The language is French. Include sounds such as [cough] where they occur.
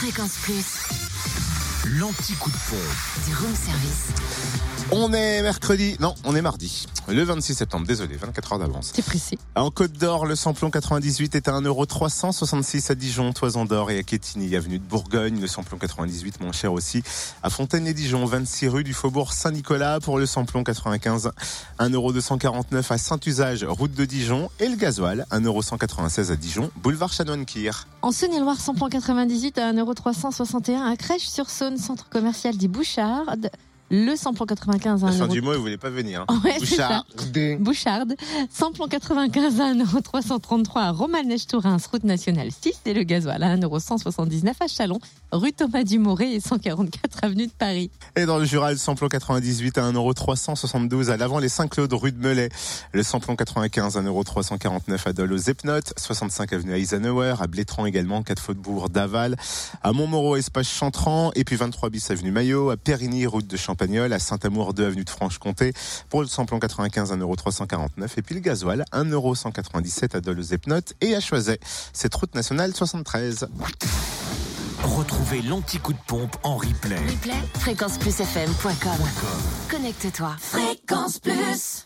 Fréquence Plus, L'anti-coup de pompe. du room service. On est mercredi, non, on est mardi. Le 26 septembre, désolé, 24 heures d'avance. C'est précis. En Côte d'Or, le samplon 98 est à 1,366€ à Dijon, Toison d'Or et à Quétigny, avenue de Bourgogne. Le samplon 98 moins cher aussi à Fontaine-et-Dijon, 26 rue du Faubourg Saint-Nicolas pour le samplon 95. 1,249€ à Saint-Usage, route de Dijon. Et le gasoil, 1,196€ à Dijon, boulevard Chanoine-Kir. En Saône-et-Loire, samplon 98 à 1,361€ à Crèche-sur-Saône, centre commercial dit Bouchard. Le samplon 95 à La fin 1,3 du mois, vous voulez pas venir. hein. [laughs] Ouais. Bouchard. Boucharde. Samplon 95 à 1,333€ à Romanèche-Tourins, route nationale 6. Et le gasoil à 1,179€ à Chalon, rue Thomas Dumoré et 144 avenue de Paris. Et dans le Jura, le samplon 98 à 1,372€ à l'avant les Saint-Claude, rue de Melay. Le samplon 95 à 1,349€ à Dole aux Epnotes, 65 avenue Eisenhower, à Blétran également, 4 Faute-Bourg d'Aval, à Montmoreau, espace Chantran, et puis 23 bis avenue Maillot, à Périgny, route de À Saint-Amour 2 avenue de Franche-Comté, pour le samplon 95 1,349€ et puis le gasoil 1,197€ à Dole aux Epnotes et à Choiset. C'est route nationale 73. Retrouvez l'anti-coup de pompe en replay. Replay, fréquenceplusfm.com. Connecte-toi. Fréquence Plus.